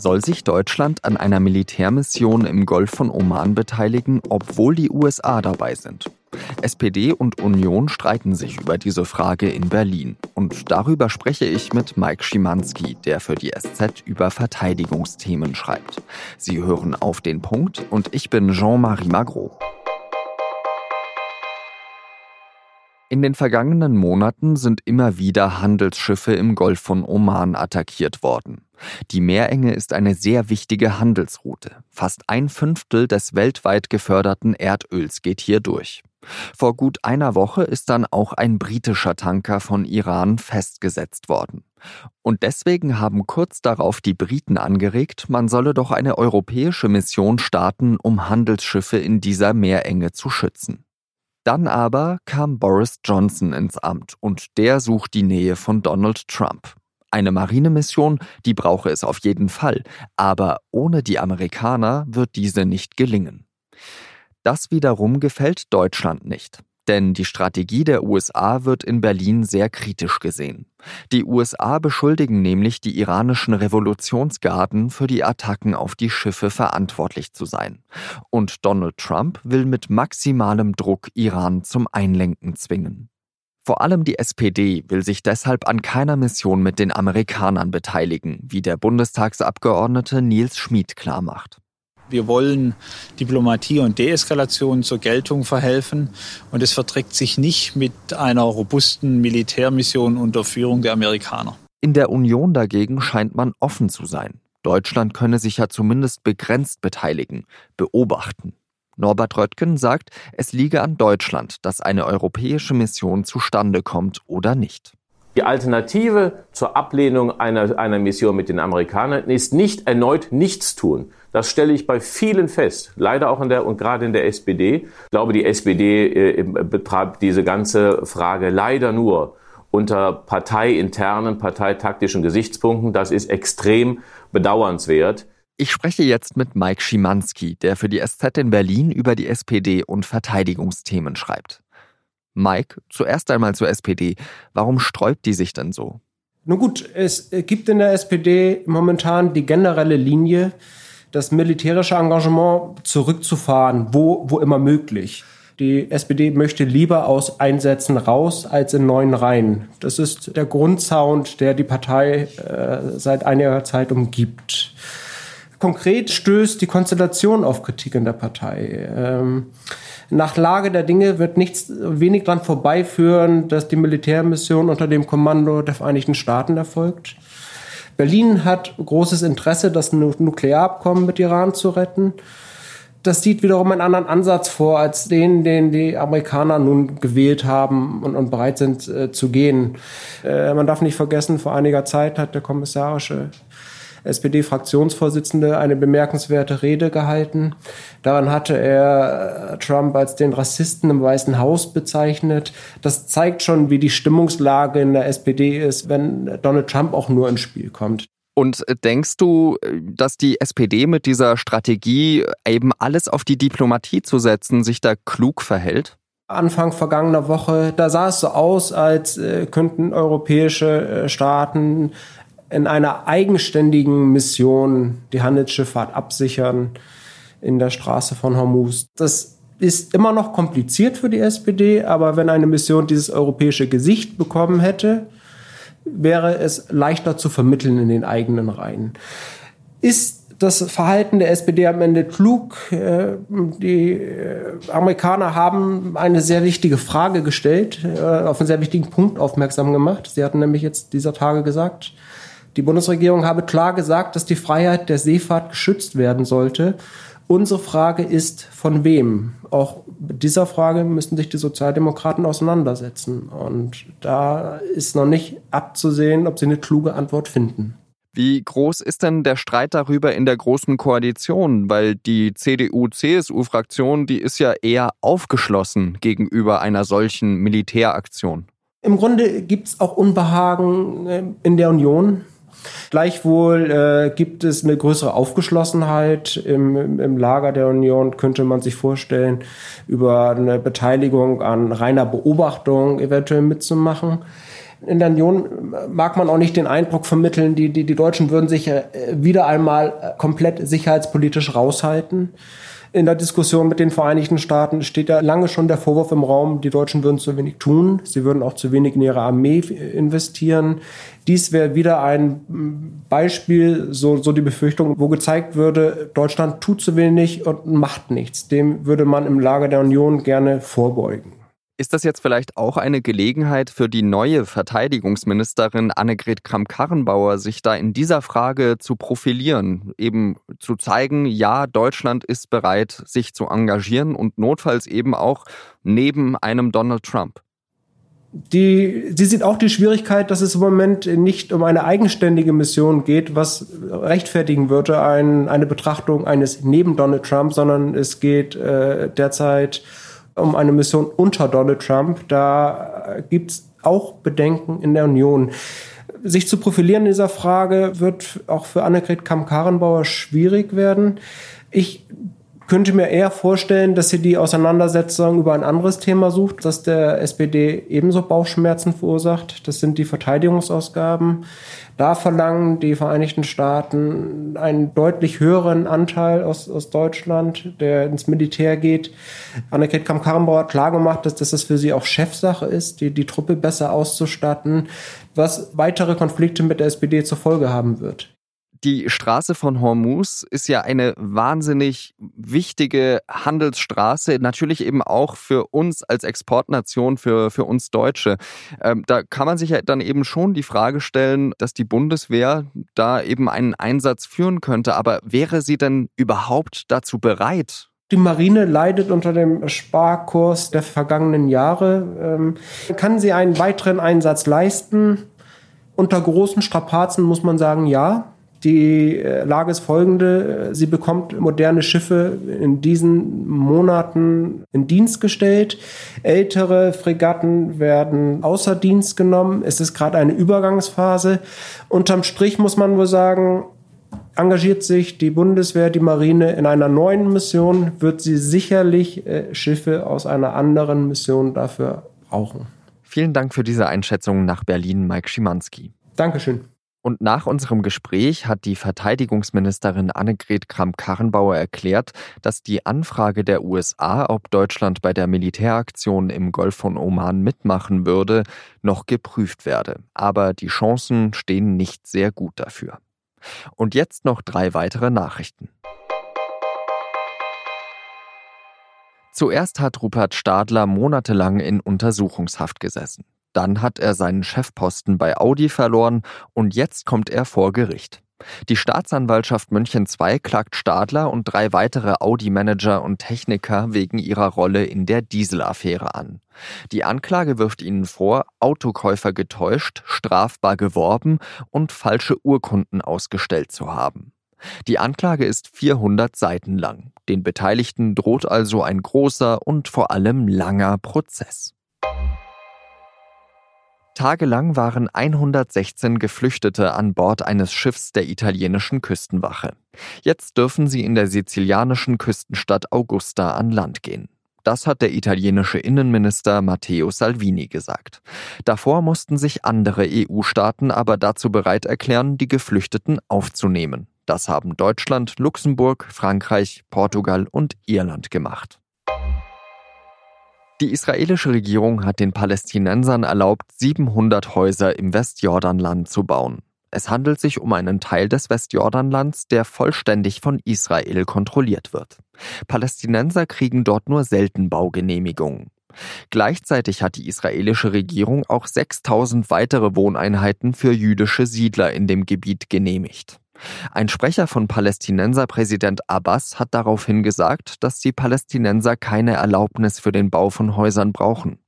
Soll sich Deutschland an einer Militärmission im Golf von Oman beteiligen, obwohl die USA dabei sind? SPD und Union streiten sich über diese Frage in Berlin. Und darüber spreche ich mit Mike Schimanski, der für die SZ über Verteidigungsthemen schreibt. Sie hören auf den Punkt und ich bin Jean-Marie Magro. In den vergangenen Monaten sind immer wieder Handelsschiffe im Golf von Oman attackiert worden. Die Meerenge ist eine sehr wichtige Handelsroute. Fast ein Fünftel des weltweit geförderten Erdöls geht hier durch. Vor gut einer Woche ist dann auch ein britischer Tanker von Iran festgesetzt worden. Und deswegen haben kurz darauf die Briten angeregt, man solle doch eine europäische Mission starten, um Handelsschiffe in dieser Meerenge zu schützen. Dann aber kam Boris Johnson ins Amt und der sucht die Nähe von Donald Trump. Eine Marinemission, die brauche es auf jeden Fall, aber ohne die Amerikaner wird diese nicht gelingen. Das wiederum gefällt Deutschland nicht. Denn die Strategie der USA wird in Berlin sehr kritisch gesehen. Die USA beschuldigen nämlich die iranischen Revolutionsgarden für die Attacken auf die Schiffe verantwortlich zu sein. Und Donald Trump will mit maximalem Druck Iran zum Einlenken zwingen. Vor allem die SPD will sich deshalb an keiner Mission mit den Amerikanern beteiligen, wie der Bundestagsabgeordnete Nils Schmid klarmacht. Wir wollen Diplomatie und Deeskalation zur Geltung verhelfen. Und es verträgt sich nicht mit einer robusten Militärmission unter Führung der Amerikaner. In der Union dagegen scheint man offen zu sein. Deutschland könne sich ja zumindest begrenzt beteiligen, beobachten. Norbert Röttgen sagt, es liege an Deutschland, dass eine europäische Mission zustande kommt oder nicht. Die Alternative zur Ablehnung einer, einer Mission mit den Amerikanern ist nicht erneut nichts tun. Das stelle ich bei vielen fest, leider auch in der und gerade in der SPD. Ich glaube, die SPD äh, betreibt diese ganze Frage leider nur unter parteiinternen, parteitaktischen Gesichtspunkten. Das ist extrem bedauernswert. Ich spreche jetzt mit Mike Schimanski, der für die SZ in Berlin über die SPD und Verteidigungsthemen schreibt. Mike, zuerst einmal zur SPD. Warum sträubt die sich denn so? Nun gut, es gibt in der SPD momentan die generelle Linie, das militärische Engagement zurückzufahren, wo, wo immer möglich. Die SPD möchte lieber aus Einsätzen raus als in neuen Reihen. Das ist der Grundsound, der die Partei äh, seit einiger Zeit umgibt. Konkret stößt die Konstellation auf Kritik in der Partei. Ähm, nach Lage der Dinge wird nichts wenig daran vorbeiführen, dass die Militärmission unter dem Kommando der Vereinigten Staaten erfolgt. Berlin hat großes Interesse, das Nuklearabkommen mit Iran zu retten. Das sieht wiederum einen anderen Ansatz vor als den, den die Amerikaner nun gewählt haben und, und bereit sind äh, zu gehen. Äh, man darf nicht vergessen, vor einiger Zeit hat der kommissarische SPD-Fraktionsvorsitzende eine bemerkenswerte Rede gehalten. Daran hatte er äh, Trump als den Rassisten im Weißen Haus bezeichnet. Das zeigt schon, wie die Stimmungslage in der SPD ist, wenn Donald Trump auch nur ins Spiel kommt. Und denkst du, dass die SPD mit dieser Strategie eben alles auf die Diplomatie zu setzen, sich da klug verhält? Anfang vergangener Woche, da sah es so aus, als äh, könnten europäische äh, Staaten in einer eigenständigen Mission die Handelsschifffahrt absichern in der Straße von Hormuz. Das ist immer noch kompliziert für die SPD, aber wenn eine Mission dieses europäische Gesicht bekommen hätte, wäre es leichter zu vermitteln in den eigenen Reihen. Ist das Verhalten der SPD am Ende klug? Äh, die äh, Amerikaner haben eine sehr wichtige Frage gestellt, äh, auf einen sehr wichtigen Punkt aufmerksam gemacht. Sie hatten nämlich jetzt dieser Tage gesagt, die Bundesregierung habe klar gesagt, dass die Freiheit der Seefahrt geschützt werden sollte. Unsere Frage ist, von wem? Auch mit dieser Frage müssen sich die Sozialdemokraten auseinandersetzen. Und da ist noch nicht abzusehen, ob sie eine kluge Antwort finden. Wie groß ist denn der Streit darüber in der großen Koalition? Weil die CDU-CSU-Fraktion, die ist ja eher aufgeschlossen gegenüber einer solchen Militäraktion. Im Grunde gibt es auch Unbehagen äh, in der Union. Gleichwohl äh, gibt es eine größere Aufgeschlossenheit im, im Lager der Union, könnte man sich vorstellen, über eine Beteiligung an reiner Beobachtung eventuell mitzumachen. In der Union mag man auch nicht den Eindruck vermitteln, die, die, die Deutschen würden sich äh, wieder einmal komplett sicherheitspolitisch raushalten in der Diskussion mit den Vereinigten Staaten steht ja lange schon der Vorwurf im Raum, die Deutschen würden zu wenig tun, sie würden auch zu wenig in ihre Armee investieren. Dies wäre wieder ein Beispiel, so, so die Befürchtung, wo gezeigt würde, Deutschland tut zu wenig und macht nichts. Dem würde man im Lager der Union gerne vorbeugen. Ist das jetzt vielleicht auch eine Gelegenheit für die neue Verteidigungsministerin Annegret Kramp-Karrenbauer, sich da in dieser Frage zu profilieren, eben zu zeigen, ja, Deutschland ist bereit, sich zu engagieren und notfalls eben auch neben einem Donald Trump? Die, sie sieht auch die Schwierigkeit, dass es im Moment nicht um eine eigenständige Mission geht, was rechtfertigen würde, ein, eine Betrachtung eines neben Donald Trump, sondern es geht äh, derzeit um eine Mission unter Donald Trump. Da gibt es auch Bedenken in der Union. Sich zu profilieren in dieser Frage wird auch für Annegret Kamm-Karrenbauer schwierig werden. Ich könnte mir eher vorstellen, dass sie die Auseinandersetzung über ein anderes Thema sucht, das der SPD ebenso Bauchschmerzen verursacht. Das sind die Verteidigungsausgaben. Da verlangen die Vereinigten Staaten einen deutlich höheren Anteil aus, aus Deutschland, der ins Militär geht. Annegret Kamm-Karrenbauer hat klargemacht, dass, dass das für sie auch Chefsache ist, die, die Truppe besser auszustatten, was weitere Konflikte mit der SPD zur Folge haben wird die Straße von Hormuz ist ja eine wahnsinnig wichtige Handelsstraße, natürlich eben auch für uns als Exportnation, für, für uns Deutsche. Ähm, da kann man sich ja dann eben schon die Frage stellen, dass die Bundeswehr da eben einen Einsatz führen könnte. Aber wäre sie denn überhaupt dazu bereit? Die Marine leidet unter dem Sparkurs der vergangenen Jahre. Ähm, kann sie einen weiteren Einsatz leisten? Unter großen Strapazen muss man sagen, ja. Die äh, Lage ist folgende. Sie bekommt moderne Schiffe in diesen Monaten in Dienst gestellt. Ältere Fregatten werden außer Dienst genommen. Es ist gerade eine Übergangsphase. Unterm Strich muss man wohl sagen, engagiert sich die Bundeswehr, die Marine in einer neuen Mission, wird sie sicherlich äh, Schiffe aus einer anderen Mission dafür brauchen. Vielen Dank für diese Einschätzung nach Berlin, Mike Schimanski. Dankeschön. Und nach unserem Gespräch hat die Verteidigungsministerin Annegret Kramp-Karrenbauer erklärt, dass die Anfrage der USA, ob Deutschland bei der Militäraktion im Golf von Oman mitmachen würde, noch geprüft werde. Aber die Chancen stehen nicht sehr gut dafür. Und jetzt noch drei weitere Nachrichten. Zuerst hat Rupert Stadler monatelang in Untersuchungshaft gesessen. Dann hat er seinen Chefposten bei Audi verloren und jetzt kommt er vor Gericht. Die Staatsanwaltschaft München II klagt Stadler und drei weitere Audi-Manager und Techniker wegen ihrer Rolle in der Dieselaffäre an. Die Anklage wirft ihnen vor, Autokäufer getäuscht, strafbar geworben und falsche Urkunden ausgestellt zu haben. Die Anklage ist 400 Seiten lang. Den Beteiligten droht also ein großer und vor allem langer Prozess. Tagelang waren 116 Geflüchtete an Bord eines Schiffs der italienischen Küstenwache. Jetzt dürfen sie in der sizilianischen Küstenstadt Augusta an Land gehen. Das hat der italienische Innenminister Matteo Salvini gesagt. Davor mussten sich andere EU-Staaten aber dazu bereit erklären, die Geflüchteten aufzunehmen. Das haben Deutschland, Luxemburg, Frankreich, Portugal und Irland gemacht. Die israelische Regierung hat den Palästinensern erlaubt, 700 Häuser im Westjordanland zu bauen. Es handelt sich um einen Teil des Westjordanlands, der vollständig von Israel kontrolliert wird. Palästinenser kriegen dort nur selten Baugenehmigungen. Gleichzeitig hat die israelische Regierung auch 6000 weitere Wohneinheiten für jüdische Siedler in dem Gebiet genehmigt. Ein Sprecher von Palästinenserpräsident Abbas hat daraufhin gesagt, dass die Palästinenser keine Erlaubnis für den Bau von Häusern brauchen.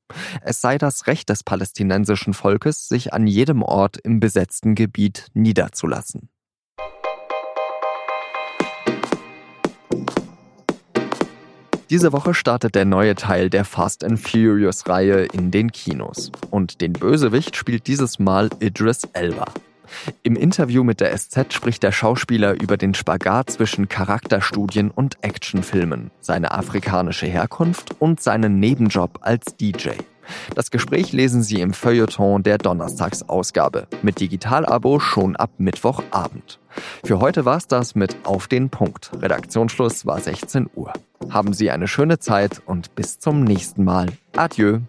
Es sei das Recht des palästinensischen Volkes, sich an jedem Ort im besetzten Gebiet niederzulassen. Diese Woche startet der neue Teil der Fast and Furious Reihe in den Kinos. Und den Bösewicht spielt dieses Mal Idris Elba. Im Interview mit der SZ spricht der Schauspieler über den Spagat zwischen Charakterstudien und Actionfilmen, seine afrikanische Herkunft und seinen Nebenjob als DJ. Das Gespräch lesen Sie im Feuilleton der Donnerstagsausgabe. Mit Digitalabo schon ab Mittwochabend. Für heute war's das mit Auf den Punkt. Redaktionsschluss war 16 Uhr. Haben Sie eine schöne Zeit und bis zum nächsten Mal. Adieu.